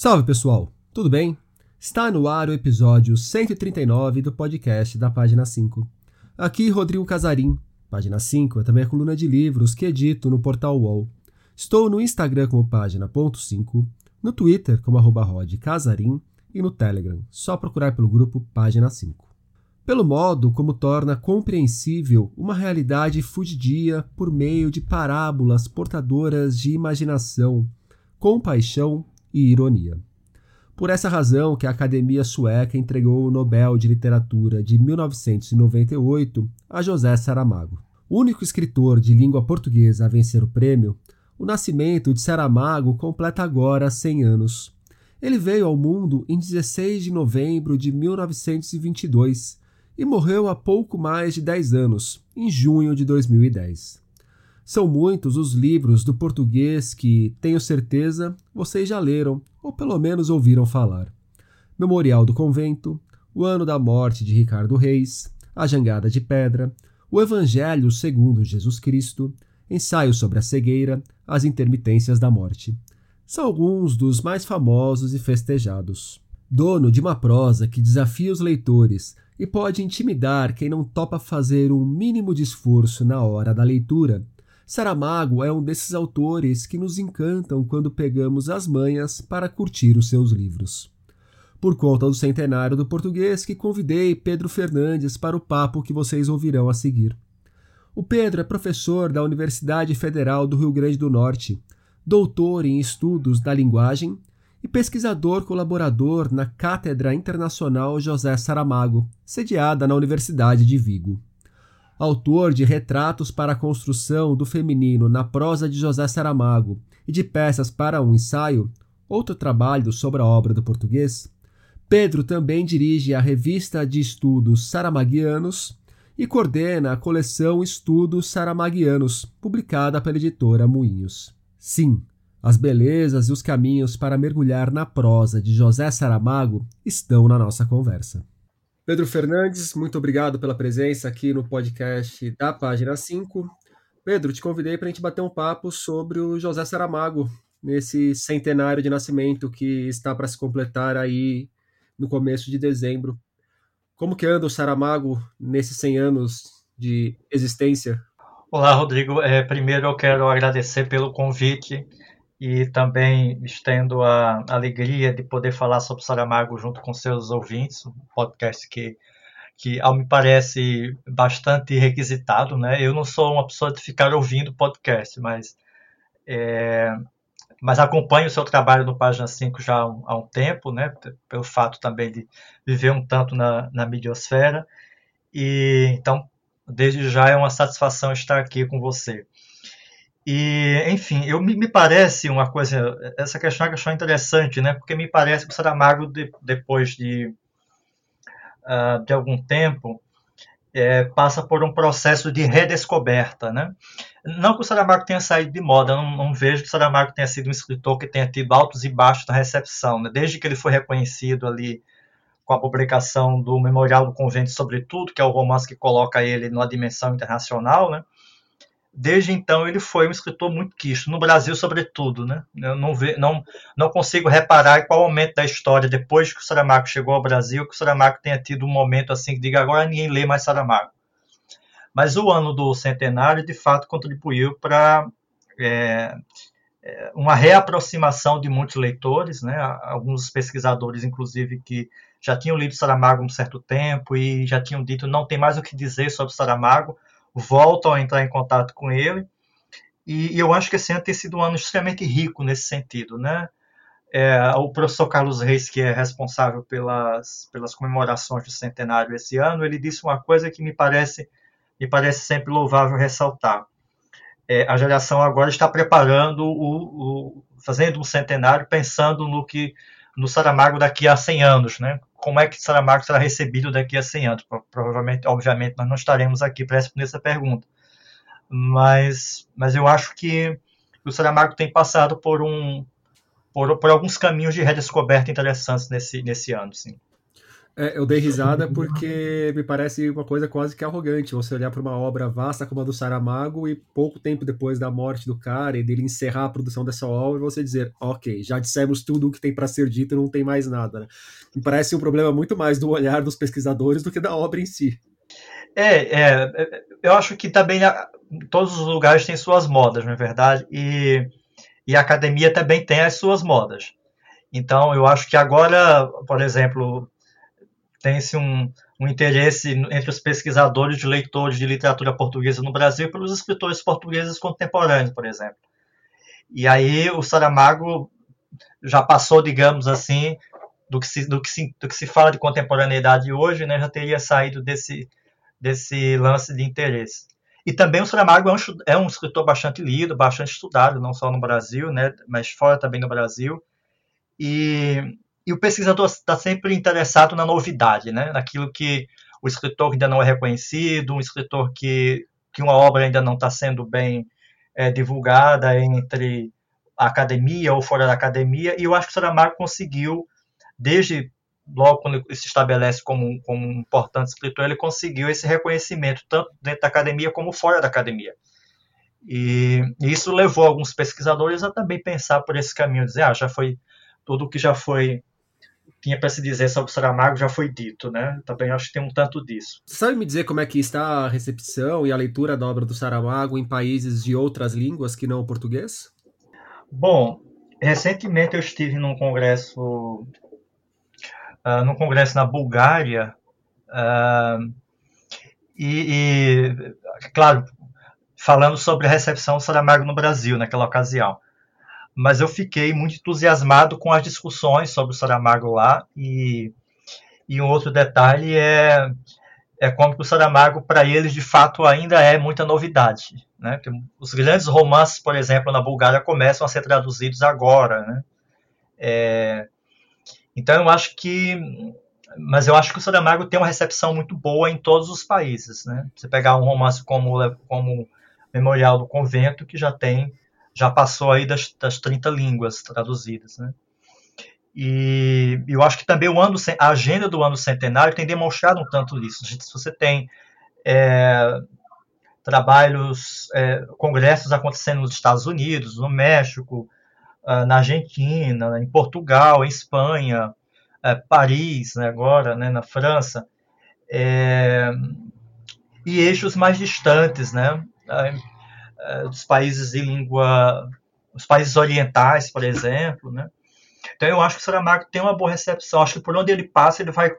Salve pessoal, tudo bem? Está no ar o episódio 139 do podcast da página 5. Aqui Rodrigo Casarim. Página 5 é também a coluna de livros que edito no portal UOL. Estou no Instagram como página.5, no Twitter como arroba Casarim e no Telegram, só procurar pelo grupo Página 5. Pelo modo como torna compreensível uma realidade fugidia por meio de parábolas portadoras de imaginação, compaixão e ironia. Por essa razão que a Academia Sueca entregou o Nobel de Literatura de 1998 a José Saramago. Único escritor de língua portuguesa a vencer o prêmio, o nascimento de Saramago completa agora 100 anos. Ele veio ao mundo em 16 de novembro de 1922 e morreu há pouco mais de 10 anos, em junho de 2010. São muitos os livros do português que, tenho certeza, vocês já leram ou pelo menos ouviram falar. Memorial do Convento, O Ano da Morte de Ricardo Reis, A Jangada de Pedra, O Evangelho segundo Jesus Cristo, Ensaio sobre a Cegueira, As Intermitências da Morte. São alguns dos mais famosos e festejados. Dono de uma prosa que desafia os leitores e pode intimidar quem não topa fazer um mínimo de esforço na hora da leitura, Saramago é um desses autores que nos encantam quando pegamos as manhas para curtir os seus livros. Por conta do centenário do português que convidei Pedro Fernandes para o papo que vocês ouvirão a seguir. O Pedro é professor da Universidade Federal do Rio Grande do Norte, doutor em estudos da linguagem e pesquisador colaborador na Cátedra Internacional José Saramago, sediada na Universidade de Vigo autor de retratos para a construção do feminino na prosa de José Saramago e de peças para um ensaio, outro trabalho sobre a obra do português, Pedro também dirige a revista de estudos saramaguianos e coordena a coleção Estudos Saramaguianos, publicada pela editora Moinhos. Sim, as belezas e os caminhos para mergulhar na prosa de José Saramago estão na nossa conversa. Pedro Fernandes, muito obrigado pela presença aqui no podcast da página 5. Pedro, te convidei para a gente bater um papo sobre o José Saramago, nesse centenário de nascimento que está para se completar aí no começo de dezembro. Como que anda o Saramago nesses 100 anos de existência? Olá, Rodrigo. É, primeiro eu quero agradecer pelo convite e também estendo a alegria de poder falar sobre Saramago junto com seus ouvintes, um podcast que, que ao me parece, bastante requisitado. Né? Eu não sou uma pessoa de ficar ouvindo podcast, mas, é, mas acompanho o seu trabalho no Página 5 já há um, há um, tempo, né? pelo fato também de viver um tanto na, na midiosfera, e então, desde já é uma satisfação estar aqui com você. E, enfim, eu, me, me parece uma coisa, essa questão é uma questão interessante, né? Porque me parece que o Saramago, de, depois de, uh, de algum tempo, é, passa por um processo de redescoberta, né? Não que o Saramago tenha saído de moda, não, não, vejo que o Saramago tenha sido um escritor que tenha tido altos e baixos na recepção, né? Desde que ele foi reconhecido ali com a publicação do Memorial do Convento Sobretudo, que é o romance que coloca ele numa dimensão internacional, né? Desde então ele foi um escritor muito quisto, no Brasil sobretudo, né? Eu não, ve, não, não consigo reparar qual momento da história, depois que o Saramago chegou ao Brasil, que o Saramago tenha tido um momento assim que diga agora ninguém lê mais Saramago. Mas o ano do centenário, de fato, contribuiu para é, é, uma reaproximação de muitos leitores, né? Alguns pesquisadores, inclusive, que já tinham lido Saramago um certo tempo e já tinham dito não tem mais o que dizer sobre Saramago, voltam a entrar em contato com ele. E, e eu acho que esse ano tem sido um ano extremamente rico nesse sentido, né? É, o professor Carlos Reis, que é responsável pelas, pelas comemorações do centenário esse ano, ele disse uma coisa que me parece, me parece sempre louvável ressaltar. É, a geração agora está preparando o, o, fazendo um centenário pensando no que no Saramago daqui a 100 anos, né? Como é que Saramago será recebido daqui a 100 anos? Provavelmente, obviamente, nós não estaremos aqui para responder essa pergunta. Mas, mas eu acho que o Saramago tem passado por um por, por alguns caminhos de redescoberta interessantes nesse, nesse ano, sim. É, eu dei risada porque me parece uma coisa quase que arrogante você olhar para uma obra vasta como a do Saramago e pouco tempo depois da morte do cara e dele encerrar a produção dessa obra você dizer, ok, já dissemos tudo o que tem para ser dito e não tem mais nada. Né? Me parece um problema muito mais do olhar dos pesquisadores do que da obra em si. É, é eu acho que também todos os lugares têm suas modas, não é verdade? E, e a academia também tem as suas modas. Então, eu acho que agora, por exemplo, tem-se um, um interesse entre os pesquisadores e leitores de literatura portuguesa no Brasil pelos escritores portugueses contemporâneos, por exemplo. E aí o Saramago já passou, digamos assim, do que se, do que se, do que se fala de contemporaneidade hoje, né, já teria saído desse, desse lance de interesse. E também o Saramago é um, é um escritor bastante lido, bastante estudado, não só no Brasil, né, mas fora também no Brasil. E e o pesquisador está sempre interessado na novidade, né? naquilo que o escritor ainda não é reconhecido, um escritor que, que uma obra ainda não está sendo bem é, divulgada entre a academia ou fora da academia, e eu acho que o Saramago conseguiu, desde logo quando ele se estabelece como, como um importante escritor, ele conseguiu esse reconhecimento, tanto dentro da academia como fora da academia. E, isso levou alguns pesquisadores a também pensar por esse caminho, dizer, ah, já foi tudo que já foi tinha para se dizer sobre Saramago já foi dito, né? Também acho que tem um tanto disso. Sabe me dizer como é que está a recepção e a leitura da obra do Saramago em países de outras línguas que não o português? Bom, recentemente eu estive num congresso, uh, num congresso na Bulgária uh, e, e, claro, falando sobre a recepção do Saramago no Brasil naquela ocasião mas eu fiquei muito entusiasmado com as discussões sobre o Saramago lá e, e um outro detalhe é é como que o Saramago para eles de fato ainda é muita novidade, né? Os grandes romances, por exemplo, na Bulgária começam a ser traduzidos agora, né? É, então eu acho que, mas eu acho que o Saramago tem uma recepção muito boa em todos os países, né? Você pegar um romance como como Memorial do Convento que já tem já passou aí das, das 30 línguas traduzidas, né? E eu acho que também o ano, a agenda do ano centenário tem demonstrado um tanto isso. Se você tem é, trabalhos, é, congressos acontecendo nos Estados Unidos, no México, ah, na Argentina, em Portugal, em Espanha, é, Paris, né, agora, né, na França, é, e eixos mais distantes, né? Eh, dos países de língua, os países orientais, por exemplo, né? Então eu acho que o Saramago tem uma boa recepção. Acho que por onde ele passa ele vai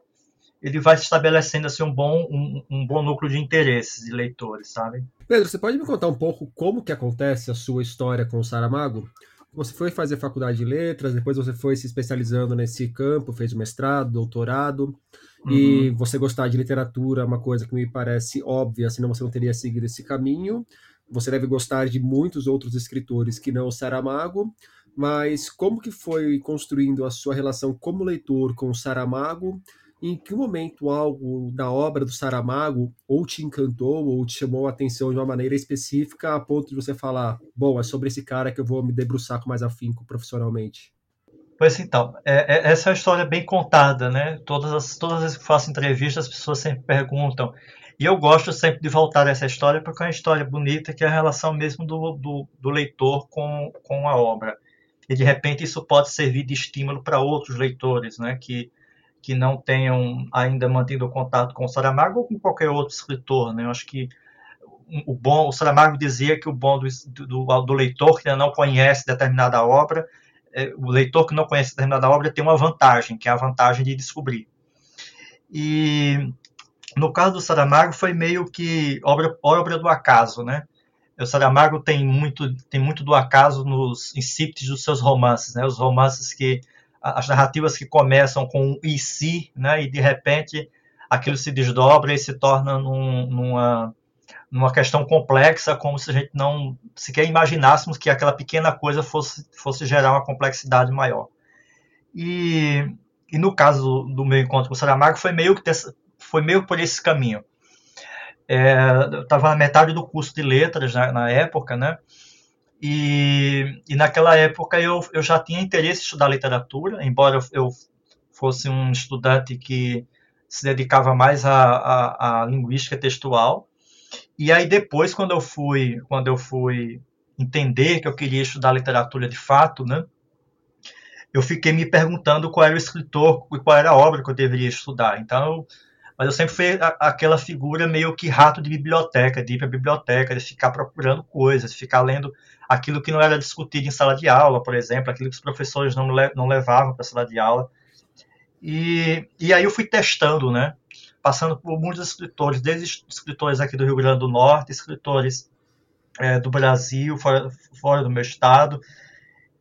ele vai se estabelecendo assim um bom um, um bom núcleo de interesses de leitores, sabe? Pedro, você pode me contar um pouco como que acontece a sua história com o Saramago? Você foi fazer faculdade de letras, depois você foi se especializando nesse campo, fez mestrado, doutorado, uhum. e você gostar de literatura é uma coisa que me parece óbvia, senão você não teria seguido esse caminho. Você deve gostar de muitos outros escritores que não o Saramago, mas como que foi construindo a sua relação como leitor com o Saramago? Em que momento algo da obra do Saramago ou te encantou ou te chamou a atenção de uma maneira específica a ponto de você falar, bom, é sobre esse cara que eu vou me debruçar com mais afinco profissionalmente? Pois então, é, é, essa é uma história bem contada, né? Todas as, todas as vezes que faço entrevistas, as pessoas sempre perguntam e eu gosto sempre de voltar a essa história porque é uma história bonita que é a relação mesmo do, do, do leitor com, com a obra. E de repente isso pode servir de estímulo para outros leitores, né, que, que não tenham ainda mantido contato com o Saramago ou com qualquer outro escritor. Né? Eu acho que o bom, o Saramago dizia que o bom do, do, do leitor que ainda não conhece determinada obra, é, o leitor que não conhece determinada obra tem uma vantagem, que é a vantagem de descobrir. E no caso do Saramago foi meio que obra, obra do acaso, né? O Saramago tem muito, tem muito do acaso nos incípitos dos seus romances, né? Os romances que as narrativas que começam com um e si, né? E de repente aquilo se desdobra e se torna num, numa numa questão complexa, como se a gente não sequer imaginássemos que aquela pequena coisa fosse, fosse gerar uma complexidade maior. E, e no caso do, meu encontro com o Saramago, foi meio que foi meio por esse caminho. É, eu estava na metade do curso de letras na, na época, né? E, e, naquela época eu, eu já tinha interesse em estudar literatura, embora eu, eu fosse um estudante que se dedicava mais à, à, à, linguística textual. E aí depois, quando eu fui, quando eu fui entender que eu queria estudar literatura de fato, né, eu fiquei me perguntando qual era o escritor e qual era a obra que eu deveria estudar. Então, mas eu sempre fui a, aquela figura meio que rato de biblioteca, de ir para biblioteca, de ficar procurando coisas, ficar lendo aquilo que não era discutido em sala de aula, por exemplo, aquilo que os professores não, le, não levavam para sala de aula. E, e aí eu fui testando, né? Passando por muitos escritores, desde escritores aqui do Rio Grande do Norte, escritores é, do Brasil, fora, fora do meu estado.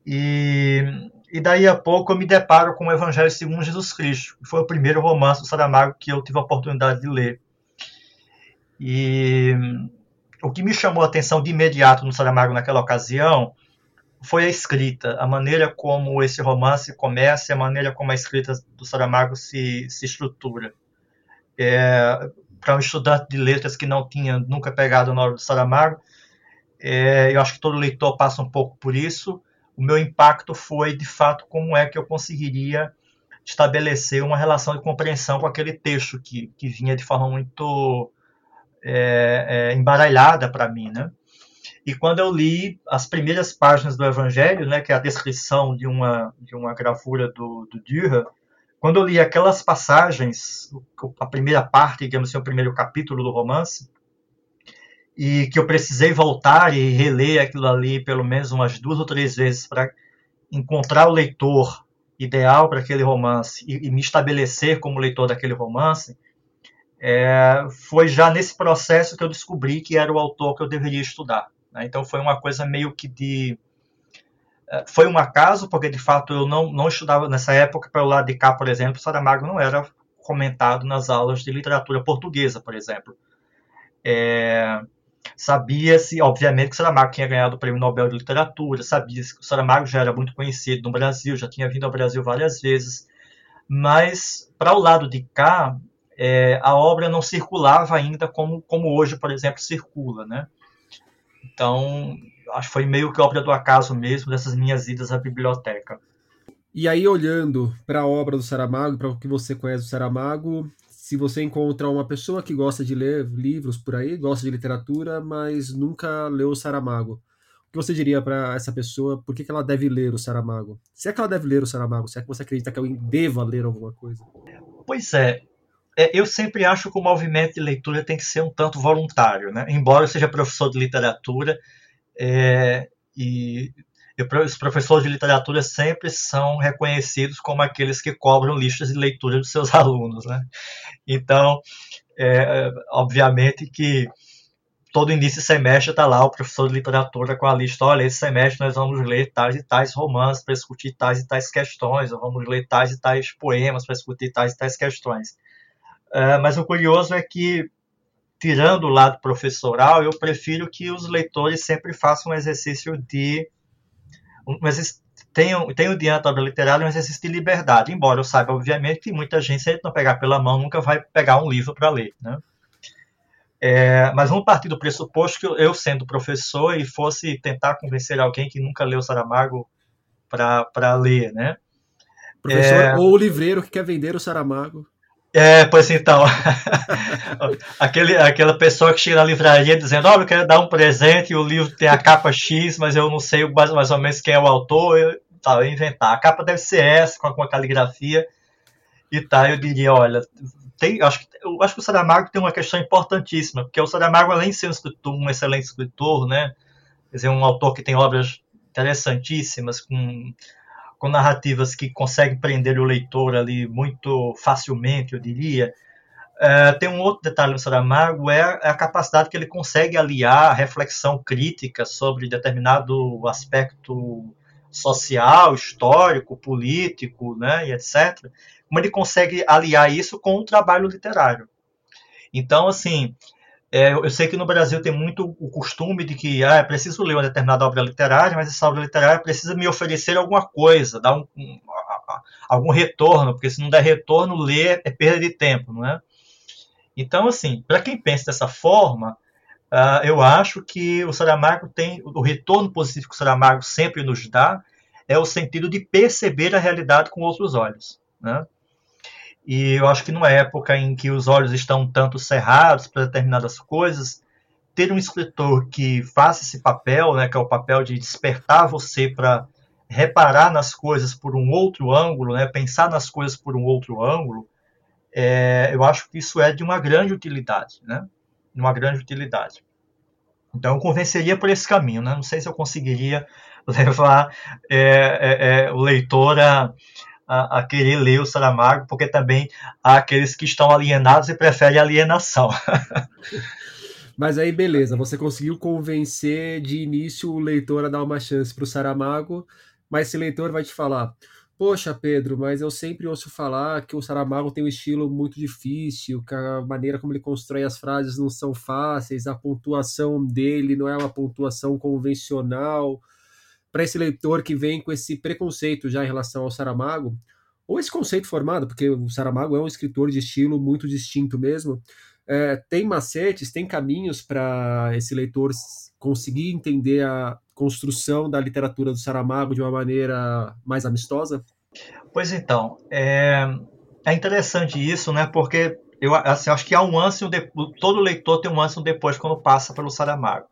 E, e daí a pouco eu me deparo com o Evangelho segundo Jesus Cristo, que foi o primeiro romance do Saramago que eu tive a oportunidade de ler. E o que me chamou a atenção de imediato no Saramago naquela ocasião foi a escrita, a maneira como esse romance começa, a maneira como a escrita do Saramago se, se estrutura. É, Para um estudante de letras que não tinha nunca pegado na obra do Saramago, é, eu acho que todo leitor passa um pouco por isso. O meu impacto foi, de fato, como é que eu conseguiria estabelecer uma relação de compreensão com aquele texto que, que vinha de forma muito é, é, embaralhada para mim, né? E quando eu li as primeiras páginas do Evangelho, né, que é a descrição de uma, de uma gravura do, do Dürer, quando eu li aquelas passagens, a primeira parte, digamos assim, o primeiro capítulo do romance, e que eu precisei voltar e reler aquilo ali pelo menos umas duas ou três vezes para encontrar o leitor ideal para aquele romance e, e, me estabelecer como leitor daquele romance, é, foi já nesse processo que eu descobri que era o autor que eu deveria estudar. Né? Então foi uma coisa meio que de. É, foi um acaso, porque de fato eu não, não estudava nessa época, para o lado de cá, por exemplo, Saramago não era comentado nas aulas de literatura portuguesa, por exemplo. É, Sabia-se, obviamente, que Saramago tinha ganhado o Prêmio Nobel de Literatura, sabia-se que o Saramago já era muito conhecido no Brasil, já tinha vindo ao Brasil várias vezes, mas para o lado de cá, é, a obra não circulava ainda como, como hoje, por exemplo, circula, né? Então, acho que foi meio que obra do acaso mesmo dessas minhas idas à biblioteca. E aí, olhando para a obra do Saramago, para o que você conhece do Saramago, se você encontra uma pessoa que gosta de ler livros por aí, gosta de literatura, mas nunca leu Saramago, o que você diria para essa pessoa? Por que, que ela deve ler o Saramago? Se é que ela deve ler o Saramago, se é que você acredita que alguém deva ler alguma coisa? Pois é, é, eu sempre acho que o movimento de leitura tem que ser um tanto voluntário, né? Embora eu seja professor de literatura é, e os professores de literatura sempre são reconhecidos como aqueles que cobram listas de leitura dos seus alunos, né? Então, é, obviamente que todo início de semestre está lá o professor de literatura com a lista, olha, esse semestre nós vamos ler tais e tais romances para discutir tais e tais questões, ou vamos ler tais e tais poemas para discutir tais e tais questões. É, mas o curioso é que, tirando o lado professoral, eu prefiro que os leitores sempre façam um exercício de. Um exercício, tenham, tenham diante da obra literária um exercício de liberdade, embora eu saiba, obviamente, que muita gente, se ele não pegar pela mão, nunca vai pegar um livro para ler. Né? É, mas vamos partir do pressuposto que eu, sendo professor, e fosse tentar convencer alguém que nunca leu Saramago para ler, né? Professor é... ou o livreiro que quer vender o Saramago. É, pois então. Aquele, aquela pessoa que chega na livraria dizendo: Olha, eu quero dar um presente e o livro tem a capa X, mas eu não sei mais, mais ou menos quem é o autor. Eu, tá, eu inventar. A capa deve ser essa, com alguma caligrafia. E tá, eu diria: Olha, tem, acho, que, eu acho que o Saramago tem uma questão importantíssima, porque o Saramago, além de ser um, escritor, um excelente escritor, né, quer dizer, um autor que tem obras interessantíssimas, com com narrativas que conseguem prender o leitor ali muito facilmente, eu diria. É, tem um outro detalhe no Saramago, é a capacidade que ele consegue aliar a reflexão crítica sobre determinado aspecto social, histórico, político, né, e etc. Como ele consegue aliar isso com o trabalho literário. Então, assim, é, eu sei que no Brasil tem muito o costume de que ah, é preciso ler uma determinada obra literária, mas essa obra literária precisa me oferecer alguma coisa, dar um, um, algum retorno, porque se não der retorno, ler é perda de tempo, não é? Então, assim, para quem pensa dessa forma, uh, eu acho que o Saramago tem o retorno positivo que o Saramago sempre nos dá é o sentido de perceber a realidade com outros olhos, né? E eu acho que numa época em que os olhos estão tanto cerrados para determinadas coisas, ter um escritor que faça esse papel, né, que é o papel de despertar você para reparar nas coisas por um outro ângulo, né, pensar nas coisas por um outro ângulo, é, eu acho que isso é de uma grande utilidade, né, uma grande utilidade. Então eu convenceria por esse caminho, né? Não sei se eu conseguiria levar é, é, é, o leitor a, a, a, querer ler o Saramago, porque também há aqueles que estão alienados e preferem alienação. Mas aí, beleza, você conseguiu convencer de início o leitor a dar uma chance para o Saramago, mas esse leitor vai te falar: Poxa, Pedro, mas eu sempre ouço falar que o Saramago tem um estilo muito difícil, que a maneira como ele constrói as frases não são fáceis, a pontuação dele não é uma pontuação convencional para esse leitor que vem com esse preconceito já em relação ao Saramago, ou esse conceito formado, porque o Saramago é um escritor de estilo muito distinto mesmo, é, tem macetes, tem caminhos para esse leitor conseguir entender a construção da literatura do Saramago de uma maneira mais amistosa? Pois então, é, é interessante isso, né? Porque eu assim, acho que há um antes e todo leitor tem um antes e um depois quando passa pelo Saramago.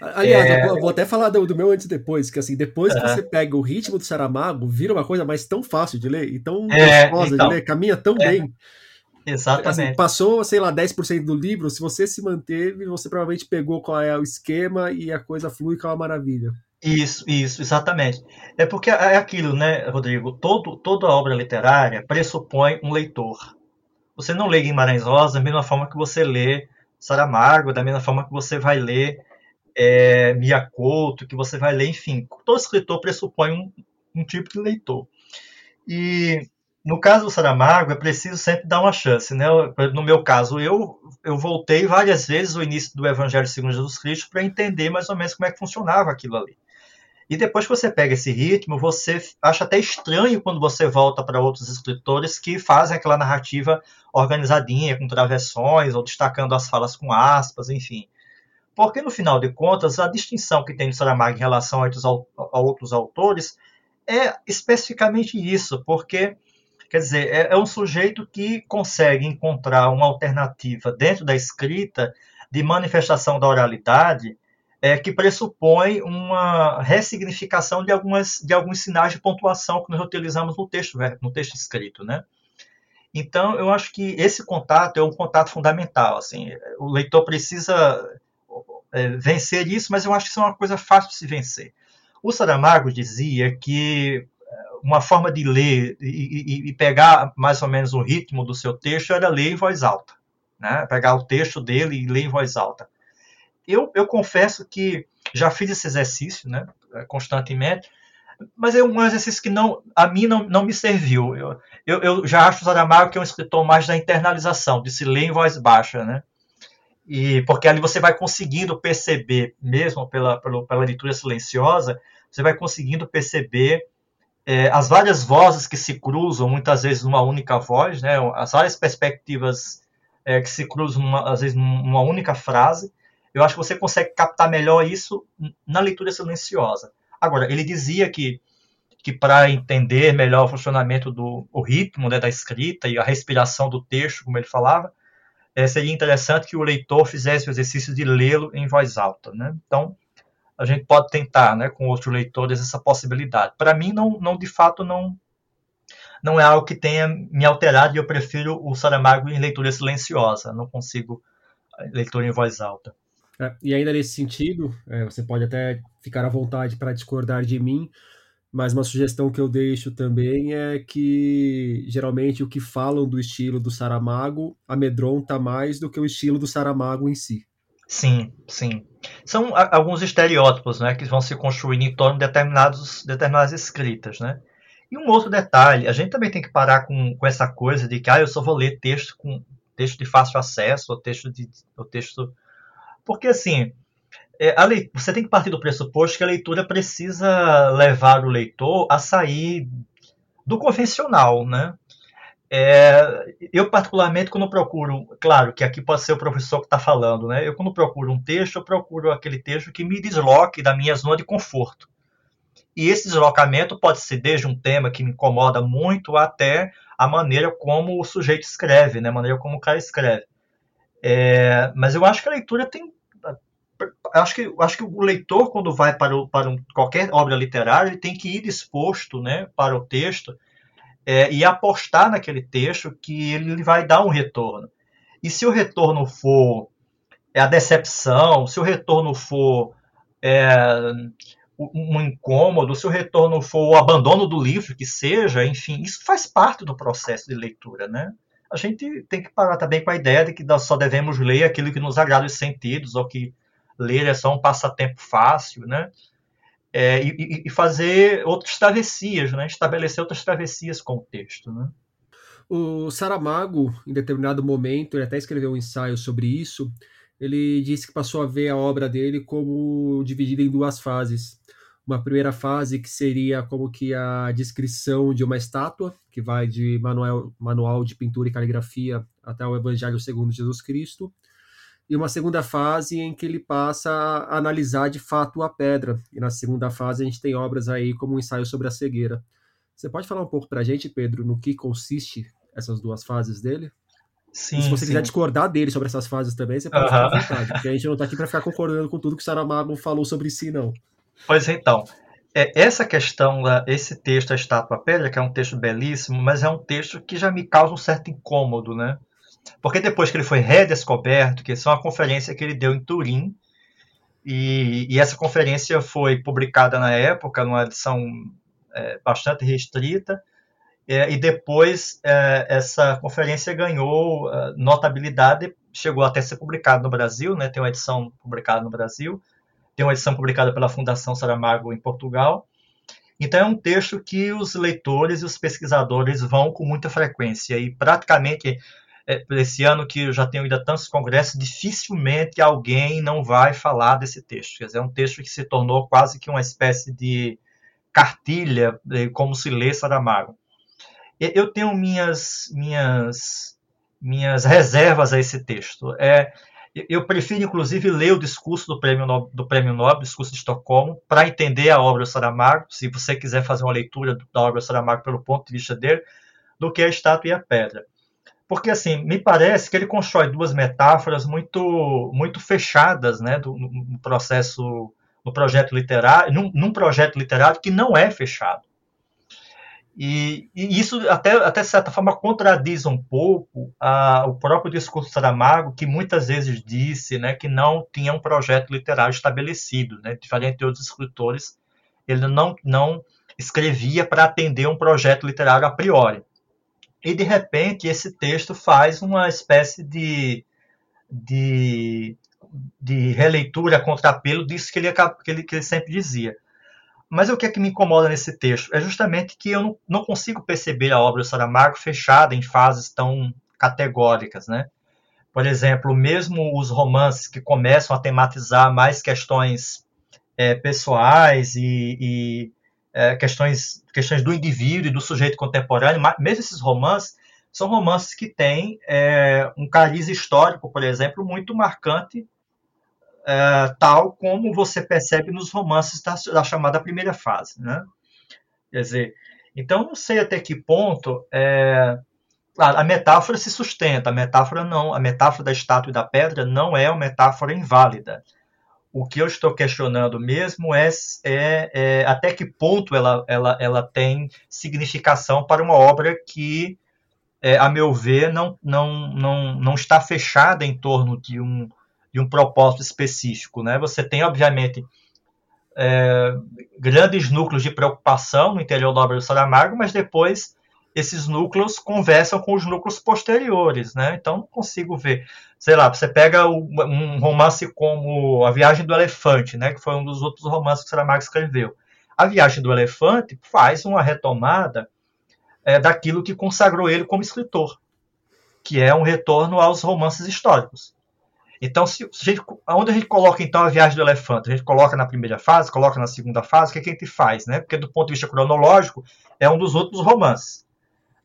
Aliás, é... eu vou até falar do, do, meu antes e depois, que assim, depois que você pega o ritmo do Saramago, vira uma coisa mais tão fácil de ler e tão é, gostosa então, de ler, caminha tão é, bem. Exatamente. Assim, passou, sei lá, 10% do livro, se você se manteve, você provavelmente pegou qual é o esquema e a coisa flui com é uma maravilha. Isso, isso, exatamente. É porque é aquilo, né, Rodrigo? Todo, toda obra literária pressupõe um leitor. Você não lê Guimarães Rosa da mesma forma que você lê Saramago, da mesma forma que você vai ler é, Miyakoto, que você vai ler, enfim. Todo escritor pressupõe um, um tipo de leitor. E no caso do Saramago, é preciso sempre dar uma chance. Né? No meu caso, eu, eu voltei várias vezes o início do Evangelho segundo Jesus Cristo para entender mais ou menos como é que funcionava aquilo ali. E depois que você pega esse ritmo, você acha até estranho quando você volta para outros escritores que fazem aquela narrativa organizadinha, com travessões, ou destacando as falas com aspas, enfim. Porque, no final de contas, a distinção que tem Saramago em relação a outros autores é especificamente isso, porque, quer dizer, é, é um sujeito que consegue encontrar uma alternativa dentro da escrita de manifestação da oralidade é, que pressupõe uma ressignificação de, algumas, de alguns sinais de pontuação que nós utilizamos no texto, no texto escrito, né? Então, eu acho que esse contato é um contato fundamental. Assim, o leitor precisa é, vencer isso, mas eu acho que isso é uma coisa fácil de se vencer. O Saramago dizia que é, uma forma de ler e, e, e, pegar mais ou menos o ritmo do seu texto era ler em voz alta, né? Pegar o texto dele e ler em voz alta. Eu, eu confesso que já fiz esse exercício, né? Constantemente, mas é um exercício que não, a mim não, não me serviu. Eu, eu, eu já acho o Saramago que é um escritor mais da internalização, de se ler em voz baixa, né? E porque ali você vai conseguindo perceber, mesmo pela, pela, pela leitura silenciosa, você vai conseguindo perceber é, as várias vozes que se cruzam, muitas vezes numa única voz, né? as várias perspectivas é, que se cruzam, numa, às vezes, numa única frase. Eu acho que você consegue captar melhor isso na leitura silenciosa. Agora, ele dizia que, que para entender melhor o funcionamento do o ritmo né, da escrita e a respiração do texto, como ele falava, é, seria interessante que o leitor fizesse o exercício de lê-lo em voz alta. Né? Então, a gente pode tentar, né, com outros leitores, essa possibilidade. Para mim, não, não, de fato, não, não é algo que tenha me alterado e eu prefiro o Saramago em leitura silenciosa. Não consigo eh, leitura em voz alta. É, e ainda nesse sentido, é, você pode até ficar à vontade para discordar de mim, mas uma sugestão que eu deixo também é que geralmente o que falam do estilo do Saramago amedronta mais do que o estilo do Saramago em si. Sim, sim. São alguns estereótipos né, que vão se construindo em torno de determinados, determinadas escritas. Né? E um outro detalhe, a gente também tem que parar com, com essa coisa de que ah, eu só vou ler texto com texto de fácil acesso, ou texto de. Ou texto... Porque assim, é, você tem que partir do pressuposto que a leitura precisa levar o leitor a sair do convencional, né? É, eu, particularmente, quando procuro, claro que aqui pode ser o professor que está falando, né? Eu, quando procuro um texto, eu procuro aquele texto que me desloque da minha zona de conforto. E esse deslocamento pode ser desde um tema que me incomoda muito até a maneira como o sujeito escreve, né? a maneira como o cara escreve. É, mas eu acho que a leitura tem. Acho que, acho que o leitor, quando vai para, o, para um, qualquer obra literária, ele tem que ir disposto né, para o texto é, e apostar naquele texto que ele vai dar um retorno. E se o retorno for é a decepção, se o retorno for é, um incômodo, se o retorno for o abandono do livro, que seja, enfim, isso faz parte do processo de leitura, né? A gente tem que parar também com a ideia de que nós só devemos ler aquilo que nos agrada os sentidos, ou que ler é só um passatempo fácil, né? É, e, e, fazer outras travessias, né? Estabelecer outras travessias com o texto, né? O Saramago, em determinado momento, ele até escreveu um ensaio sobre isso. Ele disse que passou a ver a obra dele como dividida em duas fases. Uma primeira fase que seria como que a descrição de uma estátua, que vai de manual, manual de pintura e caligrafia até o Evangelho segundo Jesus Cristo. E uma segunda fase em que ele passa a analisar de fato a pedra. E na segunda fase a gente tem obras aí como um ensaio sobre a cegueira. Você pode falar um pouco para a gente, Pedro, no que consiste essas duas fases dele? Sim, e se você sim. quiser discordar dele sobre essas fases também, você pode uh -huh. ficar à vontade, porque a gente não está aqui para ficar concordando com tudo que o Saramago falou sobre si, não. Pois então, é, essa questão, esse texto, A Estátua Pedra, que é um texto belíssimo, mas é um texto que já me causa um certo incômodo, né? Porque depois que ele foi redescoberto, que isso é uma conferência que ele deu em Turim, e, e essa conferência foi publicada na época, numa edição é, bastante restrita, é, e depois é, essa conferência ganhou é, notabilidade, chegou até a ser publicado no Brasil, né? tem uma edição publicada no Brasil, tem uma edição publicada pela Fundação Saramago em Portugal. Então é um texto que os leitores e os pesquisadores vão com muita frequência e praticamente esse ano que eu já tenho ido a tantos congressos, dificilmente alguém não vai falar desse texto. Quer dizer, é um texto que se tornou quase que uma espécie de cartilha como se lê Saramago eu tenho minhas minhas minhas reservas a esse texto. É, eu prefiro, inclusive, ler o discurso do Prêmio do Prêmio Nobel discurso de Estocolmo, para entender a obra do Saramago, se você quiser fazer uma leitura da obra do Saramago pelo ponto de vista dele, do que a estátua e a pedra. Porque, assim, me parece que ele constrói duas metáforas muito muito fechadas né, do, no processo, no projeto literário, num, num projeto literário que não é fechado. E, e, isso até, até certa forma contradiz um pouco a, o próprio discurso Saramago, que muitas vezes disse né, que não tinha um projeto literário estabelecido. Né? Diferente de outros escritores, ele não, não escrevia para atender um projeto literário a priori. E, de repente, esse texto faz uma espécie de, de, de releitura, contrapelo disso que ele, que ele, que ele sempre dizia mas o que é que me incomoda nesse texto? É justamente que eu não, consigo perceber a obra do Saramago fechada em fases tão categóricas, né? Por exemplo, mesmo os romances que começam a tematizar mais questões é, pessoais e, e é, questões, questões do indivíduo e do sujeito contemporâneo, mesmo esses romances são romances que têm é, um cariz histórico, por exemplo, muito marcante é, tal como você percebe nos romances da, da, chamada primeira fase. Né? Quer dizer, então não sei até que ponto é, a metáfora se sustenta, a metáfora não, a metáfora da estátua e da pedra não é uma metáfora inválida. O que eu estou questionando mesmo é, é, é até que ponto ela, ela, ela tem significação para uma obra que, é, a meu ver, não, não, não, não está fechada em torno de um, de um propósito específico. Né? Você tem, obviamente, é, grandes núcleos de preocupação no interior da obra do Saramago, mas depois esses núcleos conversam com os núcleos posteriores, né? Então não consigo ver. Sei lá, você pega um romance como A Viagem do Elefante, né? Que foi um dos outros romances que Saramago escreveu. A Viagem do Elefante faz uma retomada é, daquilo que consagrou ele como escritor, que é um retorno aos romances históricos. Então, se, se a gente, onde a gente coloca então a viagem do elefante? A gente coloca na primeira fase, coloca na segunda fase, o que, é que a gente faz? Né? Porque do ponto de vista cronológico, é um dos outros romances.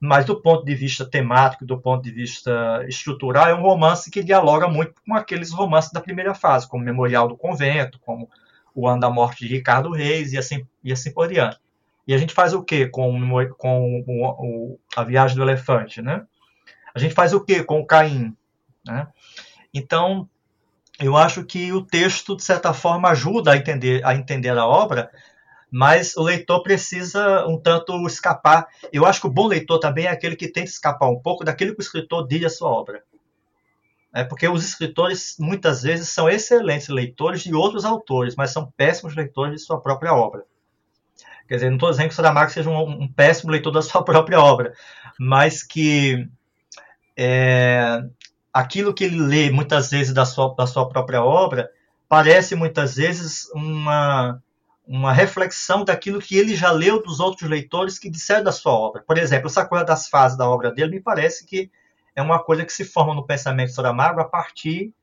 Mas do ponto de vista temático, do ponto de vista estrutural, é um romance que dialoga muito com aqueles romances da primeira fase, como Memorial do Convento, como o ano da morte de Ricardo Reis e assim, e assim por diante. E a gente faz o que com, com o, o, a viagem do elefante, né? A gente faz o que com o Caim, né? Então, eu acho que o texto, de certa forma, ajuda a entender a, entender a obra, mas o leitor precisa um tanto escapar. Eu acho que o bom leitor também é aquele que tenta escapar um pouco daquilo que o escritor diz a sua obra. É porque os escritores, muitas vezes, são excelentes leitores de outros autores, mas são péssimos leitores de sua própria obra. Quer dizer, não estou dizendo que o Saramago seja um, um, péssimo leitor da sua própria obra, mas que é, aquilo que ele lê muitas vezes da sua, da sua própria obra parece muitas vezes uma, uma reflexão daquilo que ele já leu dos outros leitores que disseram da sua obra. Por exemplo, essa coisa das fases da obra dele me parece que é uma coisa que se forma no pensamento de Saramago a partir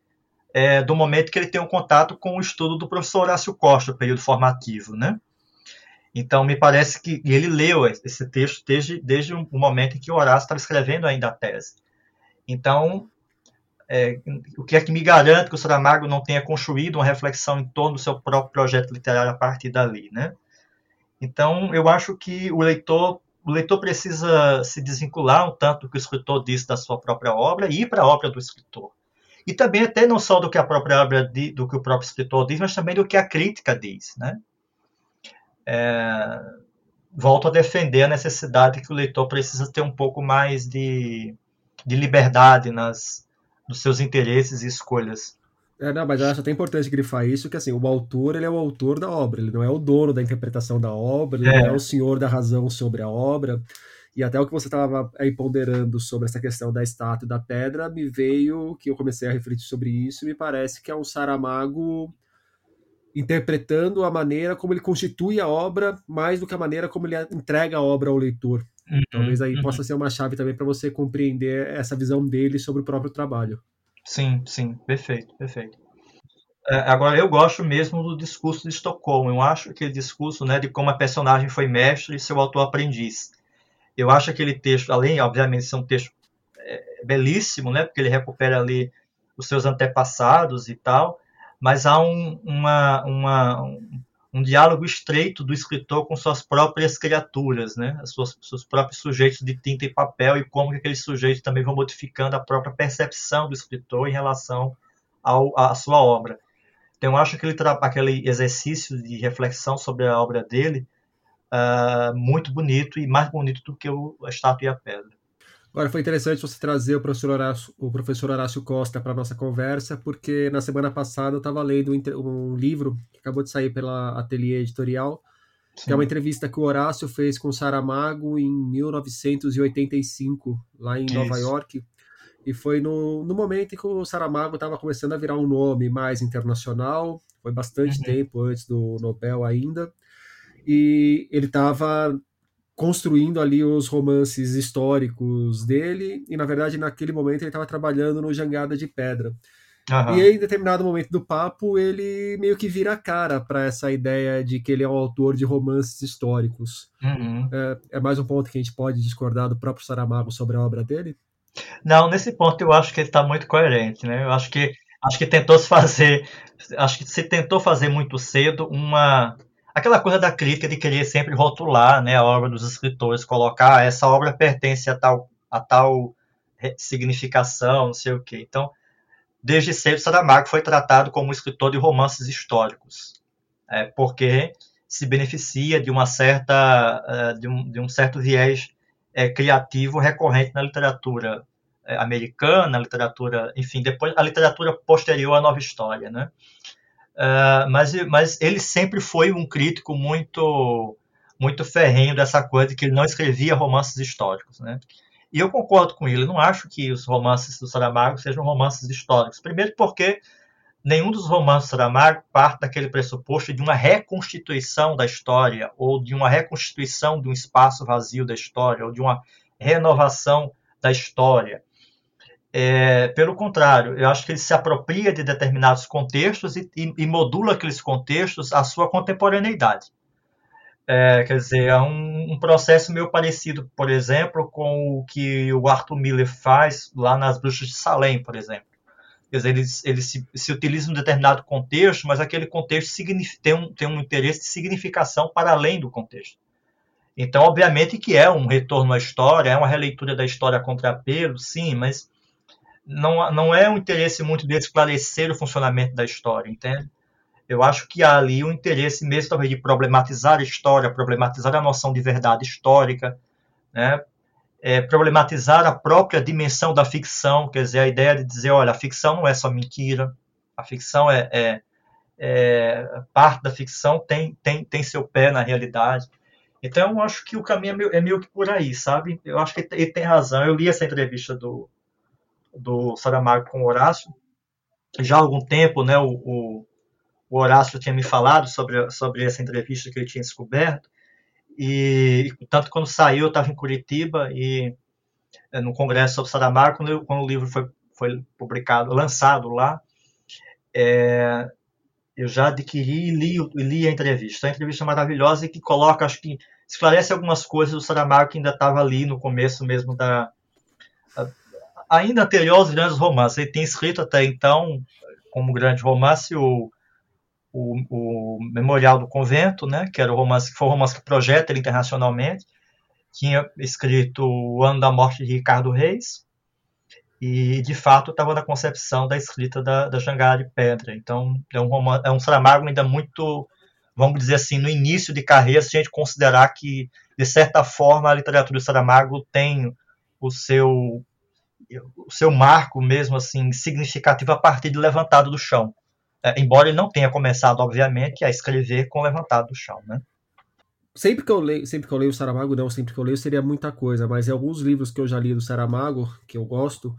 é, do momento que ele tem um contato com o estudo do professor Horácio Costa, o período formativo, né? Então, me parece que ele leu esse texto desde, desde o momento em que o Horácio estava escrevendo ainda a tese. Então, é, o que é que me garante que o Saramago não tenha construído uma reflexão em torno do seu próprio projeto literário a partir dali, né? Então, eu acho que o leitor, o leitor precisa se desvincular um tanto do que o escritor disse da sua própria obra e ir para a obra do escritor. E também até não só do que a própria obra do que o próprio escritor diz, mas também do que a crítica diz, né? É, volto a defender a necessidade que o leitor precisa ter um pouco mais de, de liberdade nas, dos seus interesses e escolhas. É, não, mas eu acho até importante grifar isso, que assim, o autor, ele é o autor da obra, ele não é o dono da interpretação da obra, ele é. não é o senhor da razão sobre a obra, e até o que você estava aí ponderando sobre essa questão da estátua e da pedra, me veio que eu comecei a refletir sobre isso, e me parece que é um Saramago interpretando a maneira como ele constitui a obra, mais do que a maneira como ele entrega a obra ao leitor. Uhum, Talvez aí uhum. possa ser uma chave também para você compreender essa visão dele sobre o próprio trabalho. Sim, sim, perfeito, perfeito. É, agora, eu gosto mesmo do discurso de Estocolmo. Eu acho aquele discurso né, de como a personagem foi mestre e seu autor aprendiz. Eu acho aquele texto, além, obviamente, de ser um texto é, belíssimo, né, porque ele recupera ali os seus antepassados e tal, mas há um, uma, uma, um diálogo estreito do escritor com suas próprias criaturas, né? As suas, seus próprios sujeitos de tinta e papel e como que aqueles sujeitos também vão modificando a própria percepção do escritor em relação ao, à sua obra. Então, eu acho que ele aquele exercício de reflexão sobre a obra dele uh, muito bonito e mais bonito do que o, a estátua e a pedra. Agora, foi interessante você trazer o professor Horácio, o professor Horácio Costa para a nossa conversa, porque na semana passada eu estava lendo um, livro que acabou de sair pela Ateliê Editorial, Sim. que é uma entrevista que o Horácio fez com o Saramago em 1985, lá em Isso. Nova York. E foi no, no momento em que o Saramago estava começando a virar um nome mais internacional, foi bastante uhum. tempo antes do Nobel ainda. E ele estava construindo ali os romances históricos dele, e na verdade naquele momento ele estava trabalhando no Jangada de Pedra. Uhum. E aí, em determinado momento do papo, ele meio que vira a cara para essa ideia de que ele é um autor de romances históricos. Uhum. É, é, mais um ponto que a gente pode discordar do próprio Saramago sobre a obra dele? Não, nesse ponto eu acho que ele está muito coerente. Né? Eu acho que, acho que tentou se fazer. Acho que se tentou fazer muito cedo uma aquela coisa da crítica de querer sempre rotular né, a obra dos escritores, colocar ah, essa obra pertence a tal, a tal significação, não sei o quê. Então, desde cedo, Saramago foi tratado como um escritor de romances históricos, é, porque se beneficia de uma certa é, de um, de um certo viés é, criativo recorrente na literatura americana, na literatura, enfim, depois a literatura posterior à nova história, né? Uh, mas, mas ele sempre foi um crítico muito muito ferrenho dessa coisa de que ele não escrevia romances históricos, né? E eu concordo com ele. Não acho que os romances do Saramago sejam romances históricos. Primeiro porque nenhum dos romances do Saramago parte daquele pressuposto de uma reconstituição da história ou de uma reconstituição de um espaço vazio da história ou de uma renovação da história. É, pelo contrário, eu acho que ele se apropria de determinados contextos e, e, e modula aqueles contextos à sua contemporaneidade. É, quer dizer, é um, um, processo meio parecido, por exemplo, com o que o Arthur Miller faz lá nas Bruxas de Salem, por exemplo. Quer dizer, eles, eles se, se utilizam em um determinado contexto, mas aquele contexto tem um, tem um interesse de significação para além do contexto. Então, obviamente que é um retorno à história, é uma releitura da história contra apelo, sim, mas não, não é um interesse muito de esclarecer o funcionamento da história, entende? Eu acho que há ali um interesse mesmo talvez de problematizar a história, problematizar a noção de verdade histórica, né? É, problematizar a própria dimensão da ficção, quer dizer, a ideia de dizer, olha, a ficção não é só mentira, a ficção é, é, é parte da ficção tem, tem, tem seu pé na realidade. Então, eu acho que o caminho é meio, é meio que por aí, sabe? Eu acho que ele tem razão. Eu li essa entrevista do, do Saramago com o Horácio já há algum tempo, né? O, o, o Horácio tinha me falado sobre, sobre essa entrevista que ele tinha descoberto. E, tanto quando saiu, eu estava em Curitiba e é, no congresso sobre Saramago, quando, quando o livro foi, foi publicado, lançado lá, é, eu já adquiri e li, li a entrevista. A entrevista é maravilhosa e que coloca, acho que esclarece algumas coisas do Saramago que ainda estava ali no começo mesmo da, ainda anterior aos grandes romances. Ele tem escrito até então, como grande romance, o, o, o, Memorial do Convento, né, que era o romance que foi o romance que projeta ele internacionalmente. Tinha escrito O Ano da Morte de Ricardo Reis, e de fato estava na concepção da escrita da, da Jangada de Pedra. Então é um, romance, é um Saramago ainda muito, vamos dizer assim, no início de carreira, se a gente considerar que, de certa forma, a literatura de Saramago tem o seu o seu marco mesmo assim significativo a partir de levantado do chão. É, embora ele não tenha começado, obviamente, a escrever com levantado do chão, né? Sempre que eu leio, sempre que eu leio o Saramago, não, sempre que eu leio seria muita coisa, mas em alguns livros que eu já li do Saramago, que eu gosto,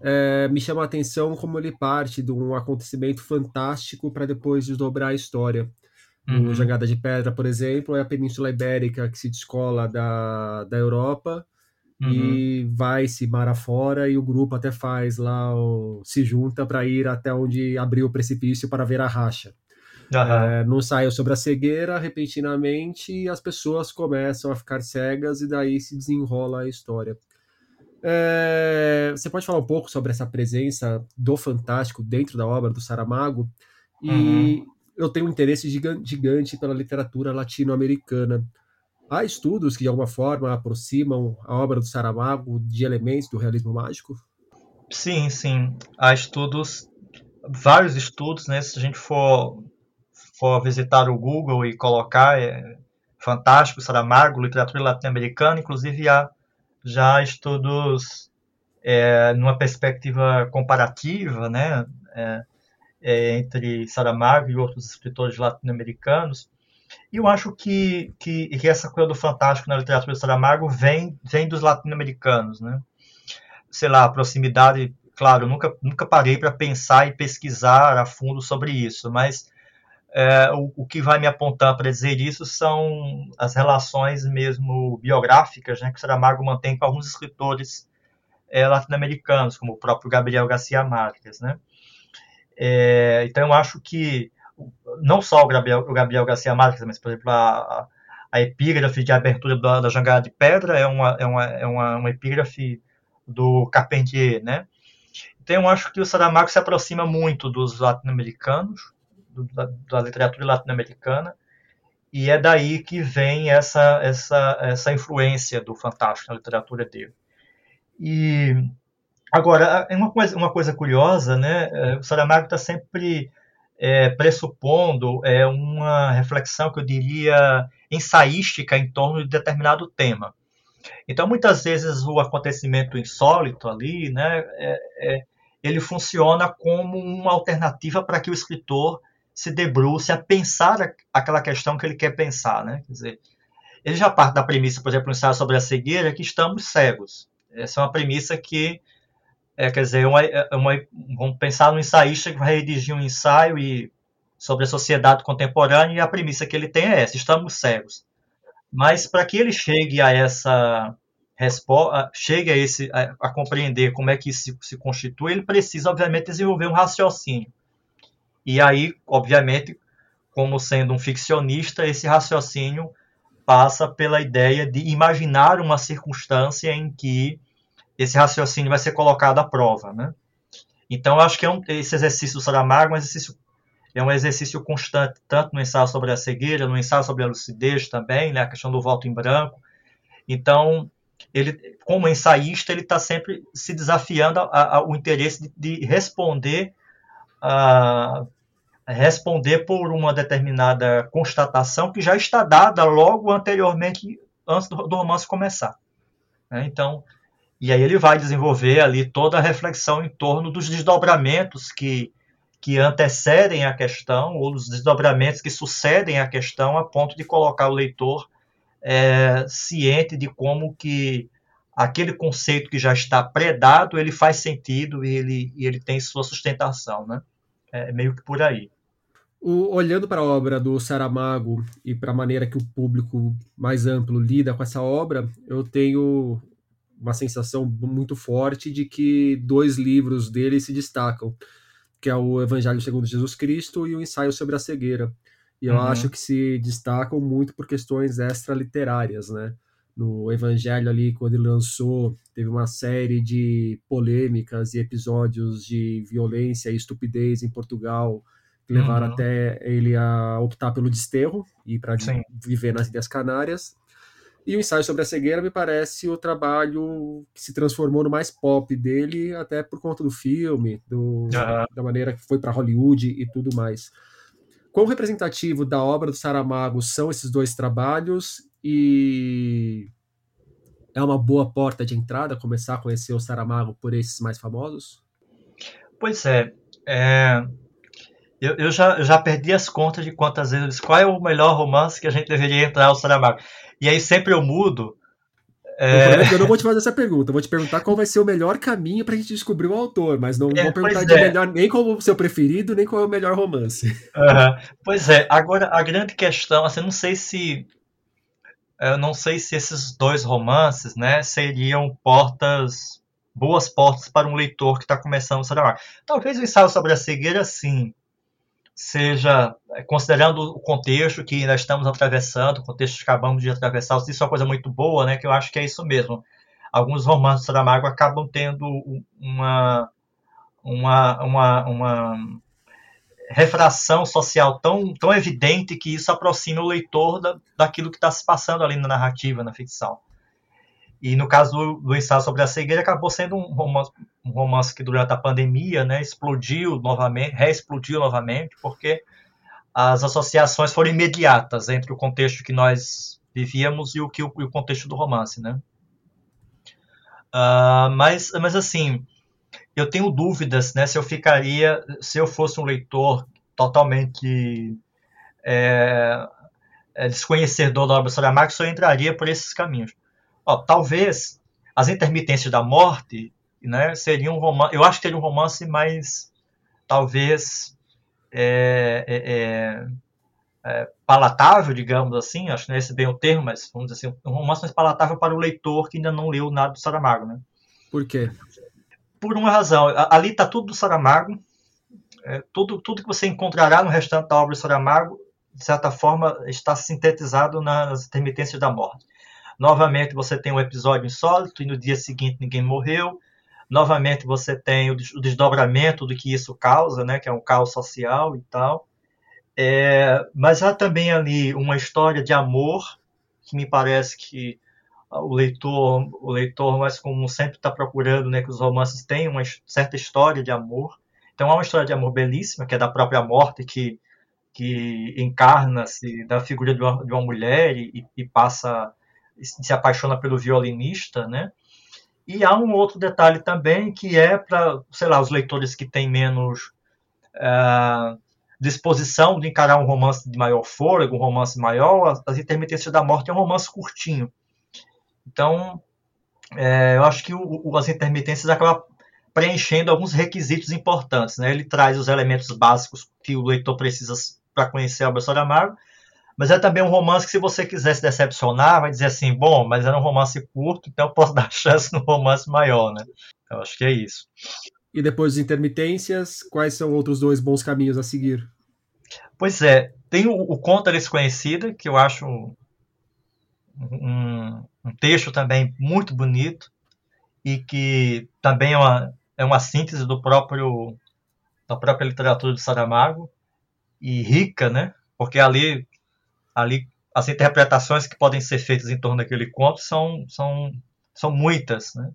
é, me chama a atenção como ele parte de um acontecimento fantástico para depois desdobrar a história. Uhum. O Jangada de Pedra, por exemplo, é a Península Ibérica que se descola da, da Europa uhum. e vai se mar afora e o grupo até faz lá, o, se junta para ir até onde abriu o precipício para ver a racha. Uhum. É, não saiu sobre a cegueira repentinamente e as pessoas começam a ficar cegas e daí se desenrola a história. É, você pode falar um pouco sobre essa presença do fantástico dentro da obra do Saramago? E uhum. eu tenho um interesse gigante pela literatura latino-americana. Há estudos que de alguma forma aproximam a obra do Saramago de elementos do realismo mágico? Sim, sim. Há estudos, vários estudos, né? Se a gente for, for visitar o Google e colocar é, fantástico, Saramago, literatura latino-americana, inclusive há já estudos é, numa perspectiva comparativa, né? É, é entre Saramago e outros escritores latino-americanos, e eu acho que, que, que, essa coisa do fantástico na literatura de Saramago vem, vem dos latino-americanos, né? Sei lá, a proximidade, claro, nunca, nunca parei para pensar e pesquisar a fundo sobre isso, mas é, o, o, que vai me apontar para dizer isso são as relações mesmo biográficas né, que Saramago mantém com alguns escritores é, latino-americanos, como o próprio Gabriel Garcia Marques, né? É, então eu acho que não só o Gabriel, o Gabriel Garcia Marques, mas, por exemplo, a, a epígrafe de abertura da, da Jangada de Pedra é uma, é uma, é uma, uma epígrafe do Carpentier, né? Então, eu acho que o Saramago se aproxima muito dos latino-americanos, da, da, literatura latino-americana, e é daí que vem essa, essa, essa influência do fantástico na literatura dele. E agora, é uma coisa, uma coisa curiosa, né? É, o Saramago está sempre é, pressupondo é, uma reflexão que eu diria ensaística em torno de determinado tema. Então, muitas vezes o acontecimento insólito ali, né, é, é, ele funciona como uma alternativa para que o escritor se debruce a pensar aquela questão que ele quer pensar, né? Quer dizer, ele já parte da premissa, por exemplo, no ensaio sobre a cegueira, que estamos cegos. Essa é uma premissa que é, quer dizer, uma, é, uma, vamos pensar no ensaísta que vai redigir um ensaio e, sobre a sociedade contemporânea e a premissa que ele tem é essa: estamos cegos. Mas para que ele chegue a essa resposta, chegue a, esse, a, a, compreender como é que se, se constitui, ele precisa, obviamente, desenvolver um raciocínio. E aí, obviamente, como sendo um ficcionista, esse raciocínio passa pela ideia de imaginar uma circunstância em que esse raciocínio vai ser colocado à prova, né? Então, acho que é um, esse exercício do Saramago é um exercício, é um exercício constante, tanto no ensaio sobre a cegueira, no ensaio sobre a lucidez também, né, a questão do voto em branco. Então, ele, como ensaísta, ele está sempre se desafiando ao interesse de, de responder a, responder por uma determinada constatação que já está dada logo anteriormente, antes do, do romance começar. Né? Então, e aí ele vai desenvolver ali toda a reflexão em torno dos desdobramentos que, que antecedem a questão, ou dos desdobramentos que sucedem a questão, a ponto de colocar o leitor é, ciente de como que aquele conceito que já está predado, ele faz sentido e ele, e ele tem sua sustentação, né? É meio que por aí. O, olhando para a obra do Saramago e para a maneira que o público mais amplo lida com essa obra, eu tenho uma sensação muito forte de que dois livros dele se destacam, que é o Evangelho segundo Jesus Cristo e o Ensaio sobre a Cegueira. E eu uhum. acho que se destacam muito por questões extraliterárias, né? No Evangelho ali, quando ele lançou, teve uma série de polêmicas e episódios de violência e estupidez em Portugal, que levaram uhum. até ele a optar pelo desterro e para viver nas Ilhas Canárias. E o ensaio sobre a cegueira me parece o trabalho que se transformou no mais pop dele, até por conta do filme, do, da maneira que foi para Hollywood e tudo mais. Quão representativo da obra do Saramago são esses dois trabalhos e é uma boa porta de entrada começar a conhecer o Saramago por esses mais famosos? Pois é, é eu, eu, já, eu já perdi as contas de quantas vezes qual é o melhor romance que a gente deveria entrar o Saramago. E aí sempre eu mudo. É... Eu não vou te fazer essa pergunta, eu vou te perguntar qual vai ser o melhor caminho para a gente descobrir o autor, mas não é, vou perguntar de é. melhor, nem qual o seu preferido, nem qual é o melhor romance. Uhum. Pois é, agora a grande questão, assim, não sei se eu não sei se esses dois romances, né, seriam portas boas portas para um leitor que está começando a Saramago. Talvez o ensaio sobre a cegueira, sim, seja é, considerando o contexto que nós estamos atravessando, o contexto que acabamos de atravessar, isso é uma coisa muito boa, né? Que eu acho que é isso mesmo. Alguns romances do Saramago acabam tendo uma uma, uma, uma refração social tão, tão evidente que isso aproxima o leitor da, daquilo que está se passando ali na narrativa, na ficção. E no caso do, ensaio sobre a cegueira, acabou sendo um romance, um romance que durante a pandemia né, explodiu novamente, reexplodiu novamente, porque as associações foram imediatas entre o contexto que nós vivíamos e o, que, o, o contexto do romance. Né? Uh, mas, mas assim, eu tenho dúvidas né, se eu ficaria, se eu fosse um leitor totalmente é, é desconhecedor da obra Saramago, se eu entraria por esses caminhos. Ó, talvez as intermitências da morte né, seria um romance. Eu acho que teria um romance mais, talvez, é, é, é, é, palatável, digamos assim. Acho que não é esse bem o termo, mas vamos dizer assim, um romance mais palatável para o leitor que ainda não leu nada do Saramago. Né? Por quê? Por uma razão. Ali está tudo do Saramago. É, tudo, tudo que você encontrará no restante da obra do Saramago, de certa forma, está sintetizado nas intermitências da morte. Novamente você tem um episódio insólito e no dia seguinte ninguém morreu. Novamente você tem o desdobramento do que isso causa, né, que é um caos social e tal. É, mas há também ali uma história de amor que me parece que o leitor, o leitor mais comum sempre está procurando, né, que os romances tenham uma certa história de amor. Então há uma história de amor belíssima, que é da própria morte, que, que encarna-se da figura de uma, de uma mulher e, e, passa se apaixona pelo violinista, né? E há um outro detalhe também que é para, sei lá, os leitores que têm menos uh, disposição de encarar um romance de maior fôlego, um romance maior, as, as intermitências da morte é um romance curtinho. Então, é, eu acho que o, o, as intermitências acabam preenchendo alguns requisitos importantes. Né? Ele traz os elementos básicos que o leitor precisa para conhecer a obra Saramago, mas é também um romance que, se você quiser se decepcionar, vai dizer assim: bom, mas era um romance curto, então eu posso dar chance no romance maior, né? Eu acho que é isso. E depois de intermitências, quais são outros dois bons caminhos a seguir? Pois é, tem o, o Conta Desconhecida, que eu acho um, um, um, texto também muito bonito e que também é uma, é uma síntese do próprio da própria literatura de Saramago e rica, né? Porque ali ali as interpretações que podem ser feitas em torno daquele conto são são são muitas, né?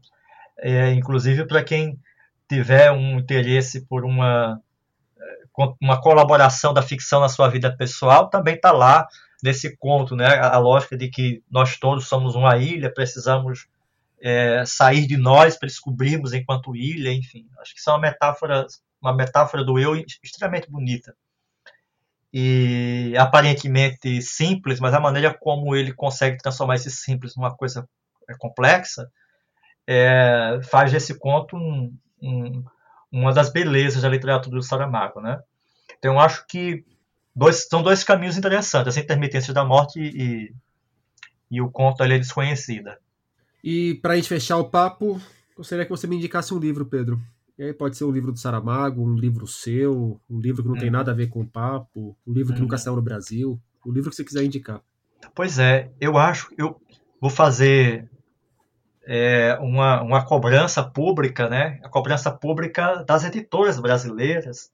É, inclusive para quem tiver um interesse por uma uma colaboração da ficção na sua vida pessoal também está lá nesse conto, né? A, a, lógica de que nós todos somos uma ilha, precisamos é, sair de nós para descobrirmos enquanto ilha, enfim. Acho que isso é uma metáfora, uma metáfora do eu extremamente bonita. E aparentemente simples, mas a maneira como ele consegue transformar esse simples numa coisa é, complexa é, faz desse conto um, um, uma das belezas da literatura do Saramago, né? Então eu acho que dois, são dois caminhos interessantes, essa intermitência da morte e, e o conto ali é desconhecida. E para a gente fechar o papo, gostaria que você me indicasse um livro, Pedro. E aí pode ser um livro do Saramago, um livro seu, um livro que não tem uhum. nada a ver com o papo, um livro que nunca uhum. saiu no Brasil, o livro que você quiser indicar. Pois é, eu acho, eu vou fazer é, uma, uma cobrança pública, né? A cobrança pública das editoras brasileiras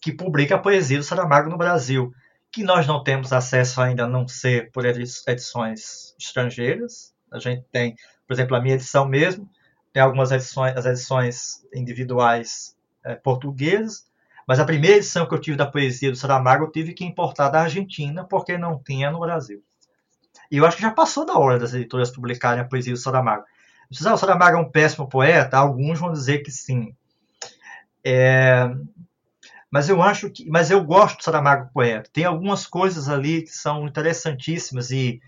que publica a poesia do Saramago no Brasil, que nós não temos acesso ainda a não ser por edições estrangeiras. A gente tem, por exemplo, a minha edição mesmo, tem algumas edições, as edições individuais é, portuguesas, mas a primeira edição que eu tive da poesia do Saramago eu tive que importar da Argentina, porque não tinha no Brasil. E eu acho que já passou da hora das editoras publicarem a poesia do Saramago. Se o Saramago é um péssimo poeta, alguns vão dizer que sim. É, mas eu acho que, mas eu gosto do Saramago poeta. Tem algumas coisas ali que são interessantíssimas e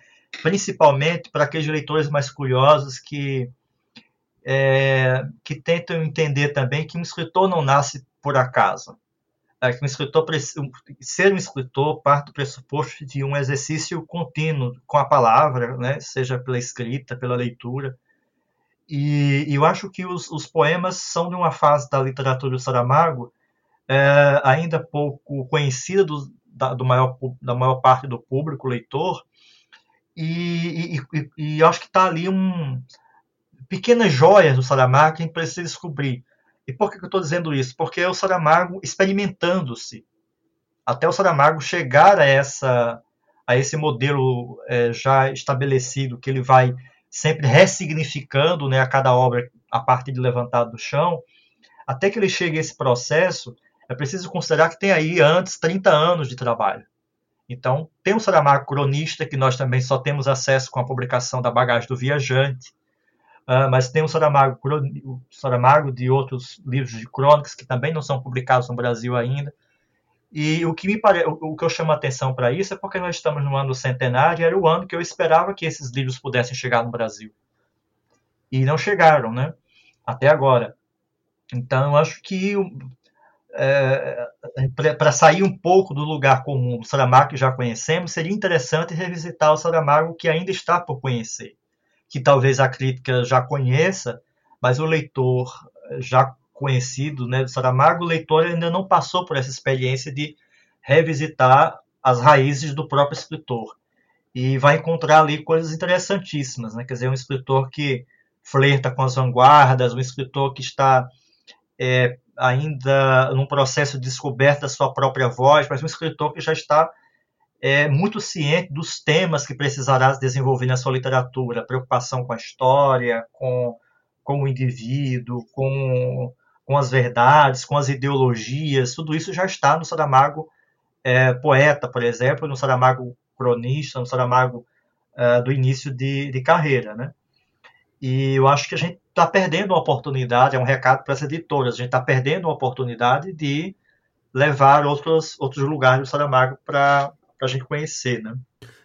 principalmente para aqueles leitores mais curiosos que é, que tentam entender também que um escritor não nasce por acaso. É, que um escritor ser um escritor parte do pressuposto de um exercício contínuo com a palavra, né, seja pela escrita, pela leitura. E, e eu acho que os, os, poemas são de uma fase da literatura do Saramago é, ainda pouco conhecida do, da, do maior, da maior parte do público leitor, e, e, e, e acho que está ali um pequenas joias do Saramago que a gente precisa descobrir. E por que eu estou dizendo isso? Porque é o Saramago experimentando-se, até o Saramago chegar a essa a esse modelo é, já estabelecido que ele vai sempre ressignificando né, a cada obra a partir de levantado do chão, até que ele chegue a esse processo, é preciso considerar que tem aí antes 30 anos de trabalho. Então, tem o Saramago cronista, que nós também só temos acesso com a publicação da Bagagem do Viajante, uh, mas tem o Saramago, o Saramago de outros livros de crônicas que também não são publicados no Brasil ainda. E o que, me pare... o que eu chamo a atenção para isso é porque nós estamos no ano centenário, era o ano que eu esperava que esses livros pudessem chegar no Brasil. E não chegaram, né? Até agora. Então, eu acho que é, para sair um pouco do lugar comum do Saramago que já conhecemos, seria interessante revisitar o Saramago que ainda está por conhecer, que talvez a crítica já conheça, mas o leitor já conhecido né, do Saramago, o leitor ainda não passou por essa experiência de revisitar as raízes do próprio escritor. E vai encontrar ali coisas interessantíssimas, né? quer dizer, um escritor que flerta com as vanguardas, um escritor que está é, ainda num processo de descoberta da sua própria voz, mas um escritor que já está é, muito ciente dos temas que precisará desenvolver na sua literatura, preocupação com a história, com, com o indivíduo, com, com as verdades, com as ideologias, tudo isso já está no Saramago é, poeta, por exemplo, no Saramago cronista, no Saramago é, do início de, de carreira, né? E eu acho que a gente está perdendo uma oportunidade, é um recado para as editoras, a gente está perdendo uma oportunidade de levar outros, outros lugares do Saramago para a gente conhecer, né?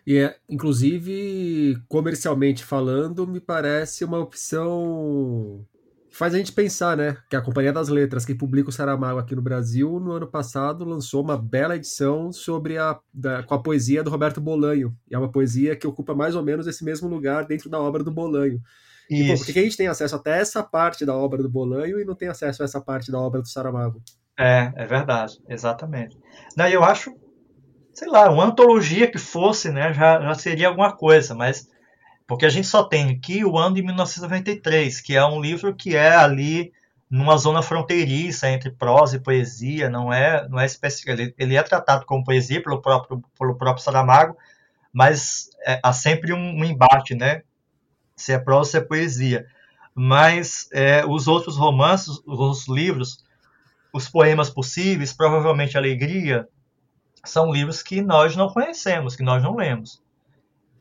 E é, inclusive, comercialmente falando, me parece uma opção que faz a gente pensar, né? Que a Companhia das Letras, que publica o Saramago aqui no Brasil, no ano passado lançou uma bela edição sobre a da, com a poesia do Roberto Bolanho. E é uma poesia que ocupa mais ou menos esse mesmo lugar dentro da obra do Bolanho. E, pô, por que a gente tem acesso até essa parte da obra do Bolanho e não tem acesso a essa parte da obra do Saramago? É, é verdade, exatamente. Não, eu acho, sei lá, uma antologia que fosse, né, já, já seria alguma coisa, mas porque a gente só tem aqui o ano de 1993, que é um livro que é ali numa zona fronteiriça entre prosa e poesia, não é, não é específico. Ele, ele é tratado como poesia pelo próprio, pelo próprio Saramago, mas é, há sempre um, um, embate, né? Se é prosa, se é poesia. Mas é, os outros romances, os livros, os poemas possíveis, provavelmente Alegria, são livros que nós não conhecemos, que nós não lemos.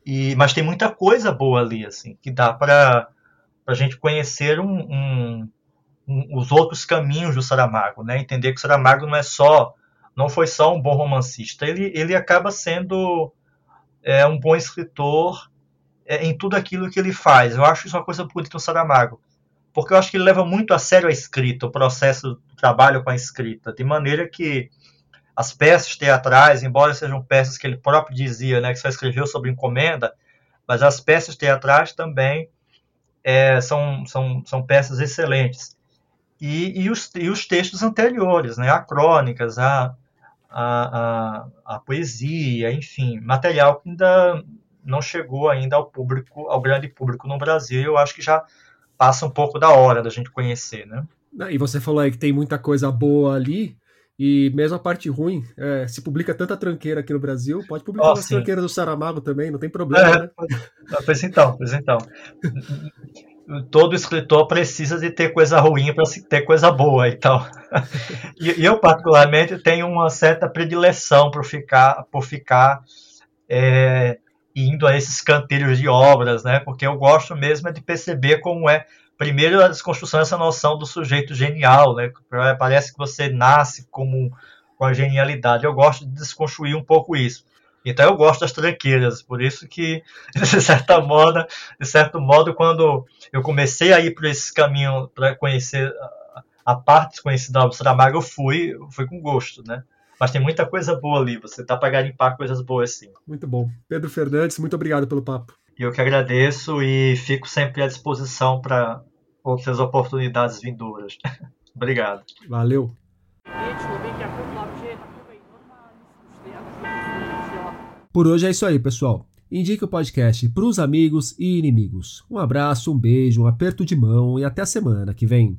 E, mas tem muita coisa boa ali, assim, que dá para a gente conhecer um, um, um, os outros caminhos do Saramago, né? Entender que o Saramago não é só, não foi só um bom romancista, ele, ele acaba sendo é, um bom escritor é, em tudo aquilo que ele faz. Eu acho isso uma coisa bonita no Saramago, porque eu acho que ele leva muito a sério a escrita, o processo do trabalho com a escrita, de maneira que as peças teatrais, embora sejam peças que ele próprio dizia, né, que só escreveu sobre encomenda, mas as peças teatrais também é, são, são, são peças excelentes. E, e, os, e os textos anteriores, né, a crônicas, a, a, a, a poesia, enfim, material que ainda não chegou ainda ao público, ao grande público no Brasil. Eu acho que já passa um pouco da hora da gente conhecer, né? E você falou aí que tem muita coisa boa ali. E mesmo a parte ruim, é, se publica tanta tranqueira aqui no Brasil, pode publicar oh, as tranqueiras do Saramago também, não tem problema, é, né? Pois então, pois então. Todo escritor precisa de ter coisa ruim para ter coisa boa, então. e, e, eu particularmente tenho uma certa predileção por ficar, por ficar é, indo a esses canteiros de obras, né? Porque eu gosto mesmo de perceber como é primeiro a desconstrução dessa noção do sujeito genial, né? Parece que você nasce como com a genialidade. Eu gosto de desconstruir um pouco isso. Então eu gosto das tranqueiras, por isso que de certa modo, de certo modo, quando eu comecei a ir por esse caminho para conhecer a parte desconhecida do Saramago, eu fui, fui com gosto, né? Mas tem muita coisa boa ali, você tá para garimpar coisas boas sim. Muito bom. Pedro Fernandes, muito obrigado pelo papo. Eu que agradeço e fico sempre à disposição para outras oportunidades vindouras. Obrigado. Valeu. Por hoje é isso aí, pessoal. Indique o podcast para os amigos e inimigos. Um abraço, um beijo, um aperto de mão e até a semana que vem.